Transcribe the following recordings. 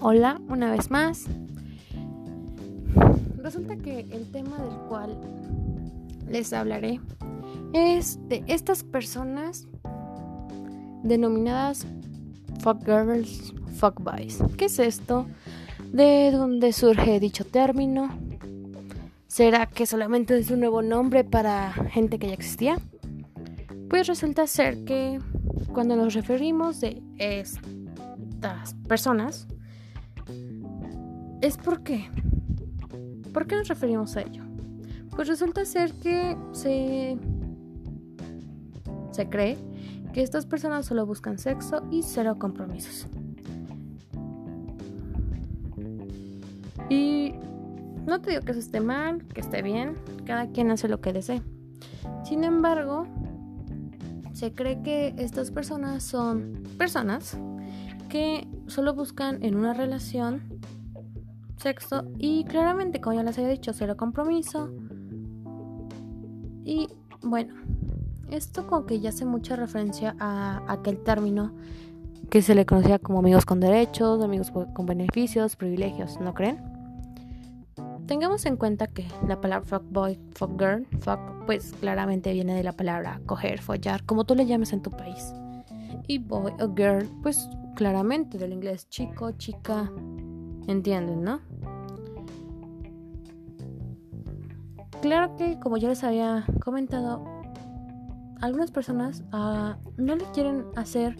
Hola, una vez más. Resulta que el tema del cual les hablaré es de estas personas denominadas fuck girls, fuck boys. ¿Qué es esto? ¿De dónde surge dicho término? ¿Será que solamente es un nuevo nombre para gente que ya existía? Pues resulta ser que cuando nos referimos de estas personas, es porque. ¿Por qué nos referimos a ello? Pues resulta ser que se. Se cree que estas personas solo buscan sexo y cero compromisos. Y no te digo que eso esté mal, que esté bien, cada quien hace lo que desee. Sin embargo, se cree que estas personas son personas que solo buscan en una relación sexo y claramente, como ya les había dicho, cero compromiso. Y bueno, esto como que ya hace mucha referencia a aquel término que se le conocía como amigos con derechos, amigos con beneficios, privilegios, ¿no creen? Tengamos en cuenta que la palabra fuck boy, fuck girl, fuck, pues claramente viene de la palabra coger, follar, como tú le llames en tu país. Y boy o girl, pues claramente del inglés chico, chica, ¿entienden, no? Claro que, como ya les había comentado, algunas personas uh, no le quieren hacer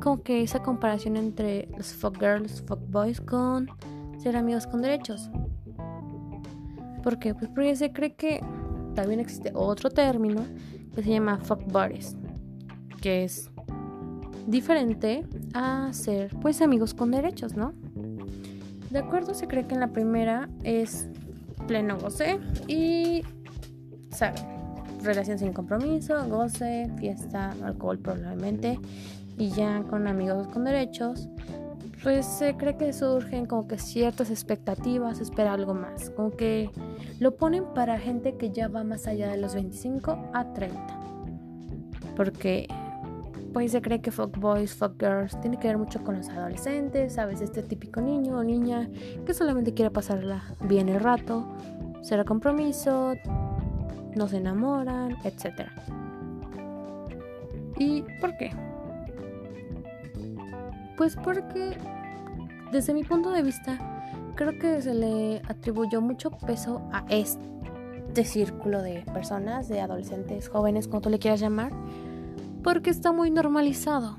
como que esa comparación entre los fuck girls, fuck boys con ser amigos con derechos. ¿Por qué? Pues porque se cree que también existe otro término que se llama fuck buddies, que es diferente a ser pues amigos con derechos, ¿no? De acuerdo, se cree que en la primera es pleno goce y, ¿saben? Relación sin compromiso, goce, fiesta, alcohol probablemente. Y ya con amigos con derechos, pues se cree que surgen como que ciertas expectativas, espera algo más. Como que lo ponen para gente que ya va más allá de los 25 a 30. Porque pues se cree que fuck boys, fuck girls tiene que ver mucho con los adolescentes, ¿sabes? Este típico niño o niña que solamente quiere pasarla bien el rato, cero compromiso, no se enamoran, etc. ¿Y por qué? Pues porque desde mi punto de vista creo que se le atribuyó mucho peso a este círculo de personas, de adolescentes, jóvenes, como tú le quieras llamar, porque está muy normalizado.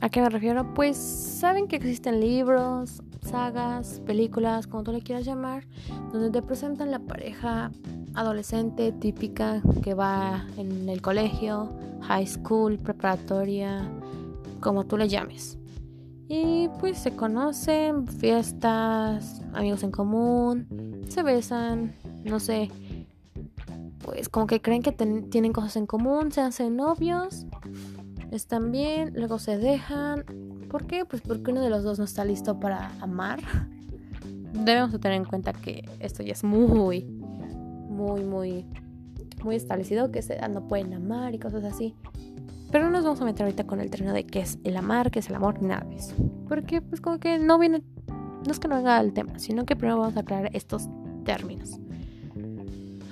¿A qué me refiero? Pues saben que existen libros, sagas, películas, como tú le quieras llamar, donde te presentan la pareja adolescente típica que va en el colegio, high school, preparatoria, como tú le llames. Y pues se conocen, fiestas, amigos en común, se besan, no sé, pues como que creen que tienen cosas en común, se hacen novios, están bien, luego se dejan. ¿Por qué? Pues porque uno de los dos no está listo para amar. Debemos tener en cuenta que esto ya es muy, muy, muy, muy establecido, que se no pueden amar y cosas así. Pero no nos vamos a meter ahorita con el terreno de qué es el amar, qué es el amor, nada de eso. Porque pues como que no viene, no es que no venga el tema, sino que primero vamos a aclarar estos términos.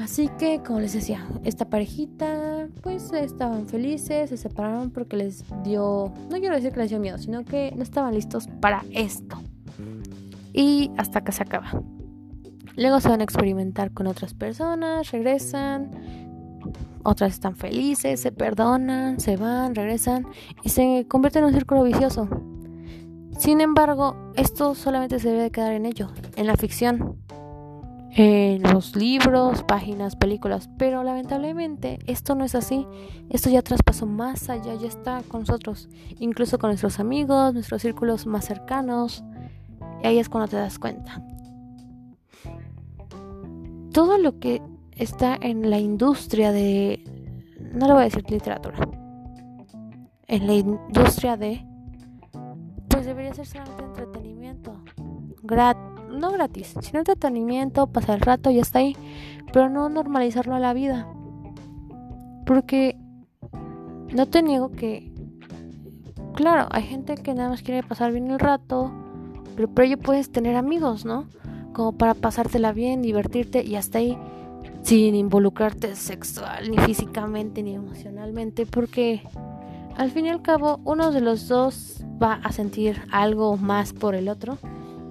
Así que, como les decía, esta parejita, pues estaban felices, se separaron porque les dio, no quiero decir que les dio miedo, sino que no estaban listos para esto. Y hasta que se acaba. Luego se van a experimentar con otras personas, regresan, otras están felices, se perdonan, se van, regresan y se convierte en un círculo vicioso. Sin embargo, esto solamente se debe quedar en ello, en la ficción en los libros, páginas, películas, pero lamentablemente esto no es así. Esto ya traspasó más allá, ya está con nosotros, incluso con nuestros amigos, nuestros círculos más cercanos. Y ahí es cuando te das cuenta. Todo lo que está en la industria de, no le voy a decir literatura, en la industria de, pues debería ser solamente entretenimiento, gratis no gratis, sino entretenimiento, pasar el rato y está ahí, pero no normalizarlo a la vida. Porque no te niego que, claro, hay gente que nada más quiere pasar bien el rato, pero por ello puedes tener amigos, ¿no? Como para pasártela bien, divertirte y hasta ahí sin involucrarte sexual, ni físicamente, ni emocionalmente, porque al fin y al cabo uno de los dos va a sentir algo más por el otro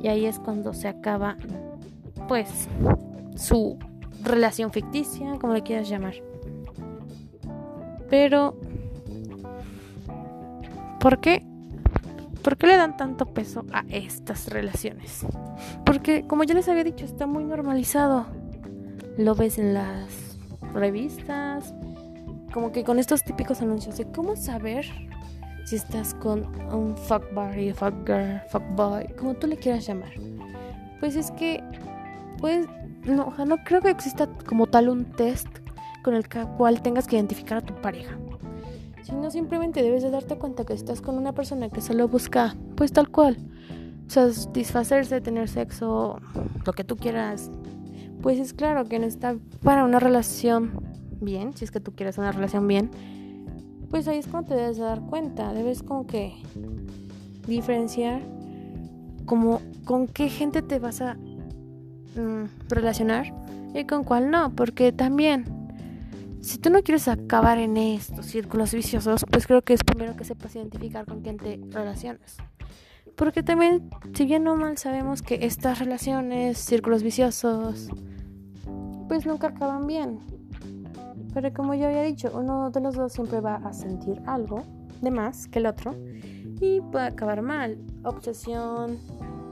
y ahí es cuando se acaba pues su relación ficticia, como le quieras llamar. Pero ¿por qué? ¿Por qué le dan tanto peso a estas relaciones? Porque como ya les había dicho, está muy normalizado. Lo ves en las revistas, como que con estos típicos anuncios de cómo saber si estás con un fuck boy, fuck girl, fuck boy, como tú le quieras llamar. Pues es que, pues, no, no creo que exista como tal un test con el cual tengas que identificar a tu pareja. Sino simplemente debes de darte cuenta que estás con una persona que solo busca, pues tal cual. Satisfacerse, tener sexo, lo que tú quieras. Pues es claro que no está para una relación bien, si es que tú quieres una relación bien, pues ahí es cuando te debes dar cuenta, debes como que diferenciar como con qué gente te vas a mm, relacionar y con cuál no, porque también si tú no quieres acabar en estos círculos viciosos, pues creo que es primero que sepas identificar con quién te relacionas. Porque también, si bien no mal sabemos que estas relaciones, círculos viciosos, pues nunca acaban bien. Pero como yo había dicho, uno de los dos siempre va a sentir algo de más que el otro y puede acabar mal. Obsesión,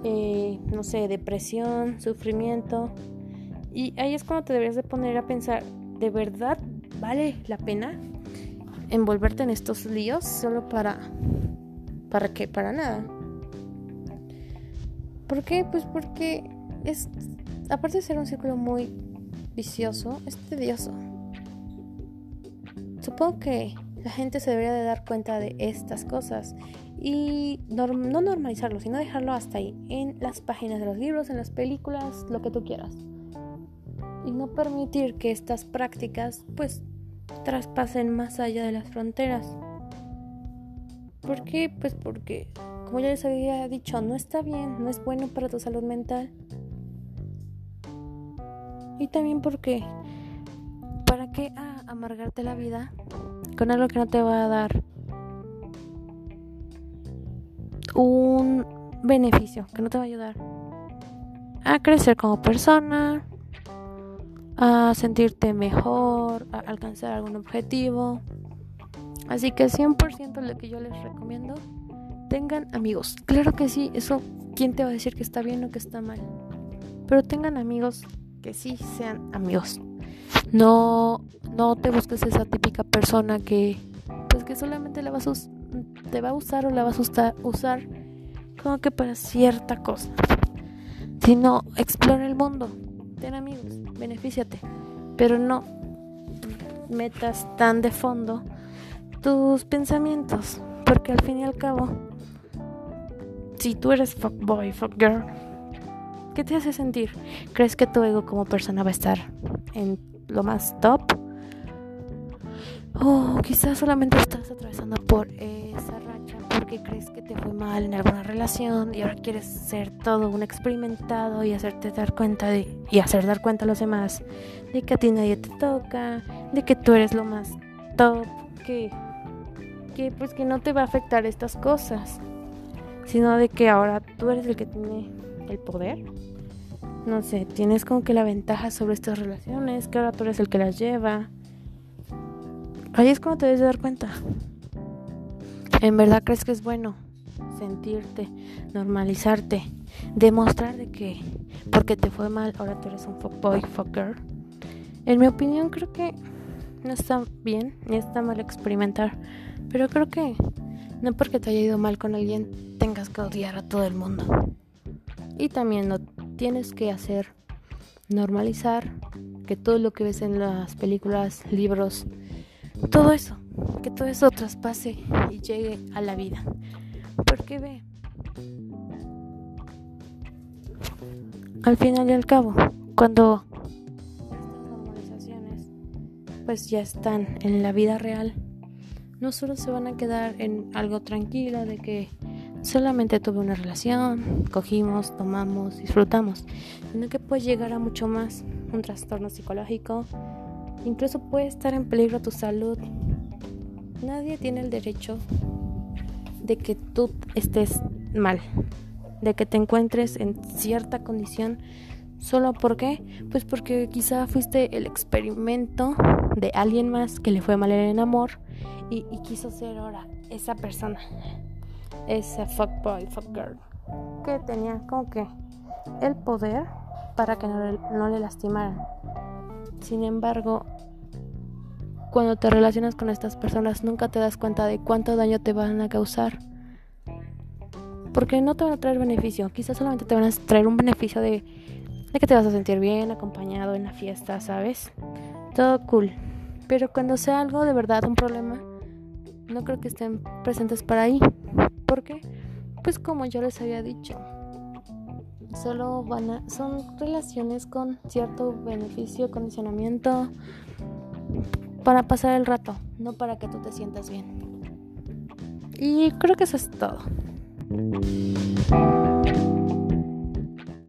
eh, no sé, depresión, sufrimiento. Y ahí es cuando te deberías de poner a pensar, ¿de verdad vale la pena envolverte en estos líos solo para... ¿Para qué? Para nada. ¿Por qué? Pues porque es... Aparte de ser un círculo muy vicioso, es tedioso. Supongo que la gente se debería de dar cuenta de estas cosas y no normalizarlo, sino dejarlo hasta ahí, en las páginas de los libros, en las películas, lo que tú quieras. Y no permitir que estas prácticas pues traspasen más allá de las fronteras. ¿Por qué? Pues porque, como ya les había dicho, no está bien, no es bueno para tu salud mental. Y también porque, amargarte la vida con algo que no te va a dar un beneficio, que no te va a ayudar a crecer como persona, a sentirte mejor, a alcanzar algún objetivo. Así que 100% lo que yo les recomiendo, tengan amigos. Claro que sí, eso, ¿quién te va a decir que está bien o que está mal? Pero tengan amigos que sí sean amigos. No, no te busques esa típica persona que, pues que solamente la vas a te va a usar o la vas a usar como que para cierta cosa. Sino explora el mundo, ten amigos, benefíciate, pero no metas tan de fondo tus pensamientos, porque al fin y al cabo, si tú eres fuckboy, fuckgirl, ¿qué te hace sentir? ¿Crees que tu ego como persona va a estar en lo más top. O quizás solamente estás atravesando por esa racha porque crees que te fue mal en alguna relación y ahora quieres ser todo un experimentado y hacerte dar cuenta de y hacer dar cuenta a los demás de que a ti nadie te toca, de que tú eres lo más top, que que pues que no te va a afectar estas cosas, sino de que ahora tú eres el que tiene el poder no sé, tienes como que la ventaja sobre estas relaciones, que ahora tú eres el que las lleva. Ahí es cuando te debes de dar cuenta. ¿En verdad crees que es bueno sentirte, normalizarte, demostrar de que porque te fue mal ahora tú eres un fuckboy, fucker? En mi opinión creo que no está bien ni está mal experimentar, pero creo que no porque te haya ido mal con alguien tengas que odiar a todo el mundo. Y también no tienes que hacer normalizar que todo lo que ves en las películas, libros, todo eso, que todo eso traspase y llegue a la vida. Porque ve, al final y al cabo, cuando estas normalizaciones pues ya están en la vida real, no solo se van a quedar en algo tranquilo de que solamente tuve una relación, cogimos, tomamos, disfrutamos, sino que puede llegar a mucho más, un trastorno psicológico, incluso puede estar en peligro tu salud. Nadie tiene el derecho de que tú estés mal, de que te encuentres en cierta condición ¿Solo por qué? Pues porque quizá fuiste el experimento de alguien más que le fue mal en el amor y, quiso ser ahora esa persona, ese fuckboy, fuckgirl, que tenía como que el poder para que no le, no le lastimaran. Sin embargo, cuando te relacionas con estas personas nunca te das cuenta de cuánto daño te van a causar. Porque no te van a traer beneficio, quizás solamente te van a traer un beneficio de de que te vas a sentir bien acompañado en la fiesta, ¿sabes? Todo cool. Pero cuando sea algo de verdad un problema, no creo que estén presentes para ahí. ¿Por qué? Pues como yo les había dicho, solo van a son relaciones con cierto beneficio, condicionamiento para pasar el rato, no para que tú te sientas bien. Y creo que eso es todo.